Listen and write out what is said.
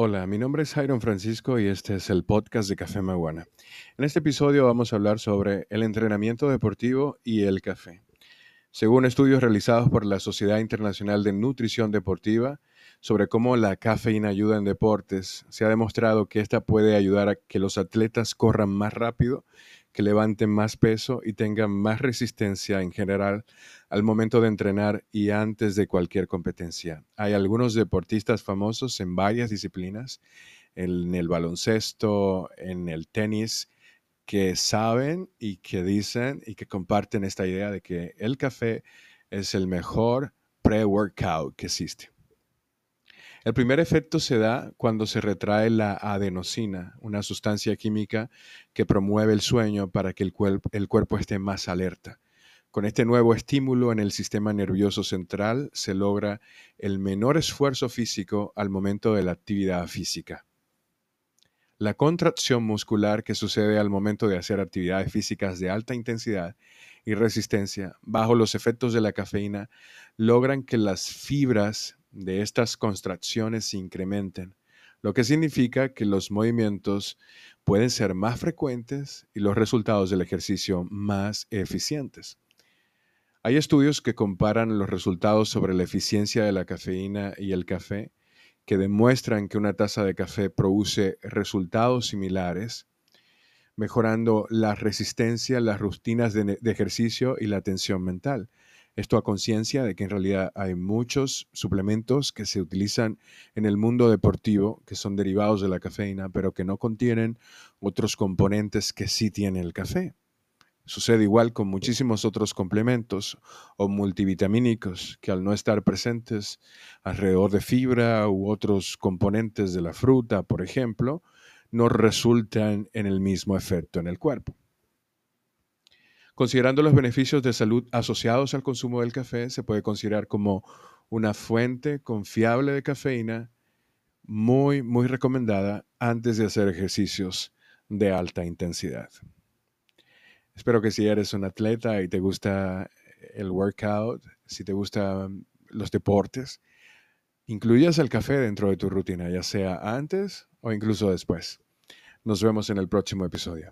Hola, mi nombre es Jairon Francisco y este es el podcast de Café Maguana. En este episodio vamos a hablar sobre el entrenamiento deportivo y el café. Según estudios realizados por la Sociedad Internacional de Nutrición Deportiva sobre cómo la cafeína ayuda en deportes, se ha demostrado que esta puede ayudar a que los atletas corran más rápido que levanten más peso y tengan más resistencia en general al momento de entrenar y antes de cualquier competencia. Hay algunos deportistas famosos en varias disciplinas, en el baloncesto, en el tenis, que saben y que dicen y que comparten esta idea de que el café es el mejor pre-workout que existe. El primer efecto se da cuando se retrae la adenosina, una sustancia química que promueve el sueño para que el, cuerpo esté más alerta. Con este nuevo estímulo en el sistema nervioso central se logra el menor esfuerzo físico al momento de la actividad física. La contracción muscular que sucede al momento de hacer actividades físicas de alta intensidad y resistencia bajo los efectos de la cafeína logran que las fibras de estas contracciones se incrementen, lo que significa que los movimientos pueden ser más frecuentes y los resultados del ejercicio más eficientes. Hay estudios que comparan los resultados sobre la eficiencia de la cafeína y el café que demuestran que una taza de café produce resultados similares, mejorando la resistencia, las rutinas de, ejercicio y la atención mental. Esto a conciencia de que en realidad hay muchos suplementos que se utilizan en el mundo deportivo que son derivados de la cafeína, pero que no contienen otros componentes que sí tiene el café. Sucede igual con muchísimos otros complementos o multivitamínicos que al no estar presentes alrededor de fibra u otros componentes de la fruta, por ejemplo, no resultan en el mismo efecto en el cuerpo. Considerando los beneficios de salud asociados al consumo del café, se puede considerar como una fuente confiable de cafeína muy, muy recomendada antes de hacer ejercicios de alta intensidad. Espero que si eres un atleta y te gusta el workout, si te gustan los deportes, incluyas el café dentro de tu rutina, ya sea antes o incluso después. Nos vemos en el próximo episodio.